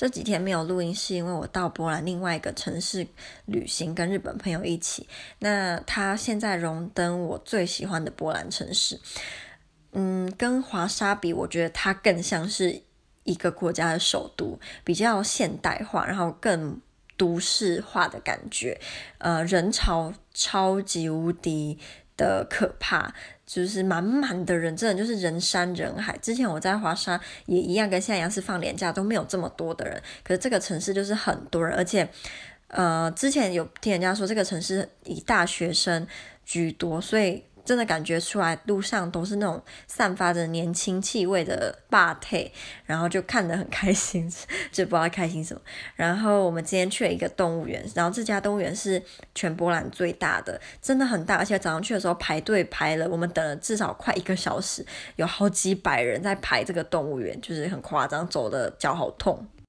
这几天没有录音，是因为我到波兰另外一个城市旅行，跟日本朋友一起。那他现在荣登我最喜欢的波兰城市。嗯，跟华沙比，我觉得它更像是一个国家的首都，比较现代化，然后更都市化的感觉。呃，人潮超级无敌的可怕。就是满满的人，真的就是人山人海。之前我在华沙也一样，跟现在一样是放年假都没有这么多的人。可是这个城市就是很多人，而且，呃，之前有听人家说这个城市以大学生居多，所以。真的感觉出来，路上都是那种散发着年轻气味的霸体，然后就看得很开心，就不知道开心什么。然后我们今天去了一个动物园，然后这家动物园是全波兰最大的，真的很大，而且早上去的时候排队排了，我们等了至少快一个小时，有好几百人在排这个动物园，就是很夸张，走的脚好痛。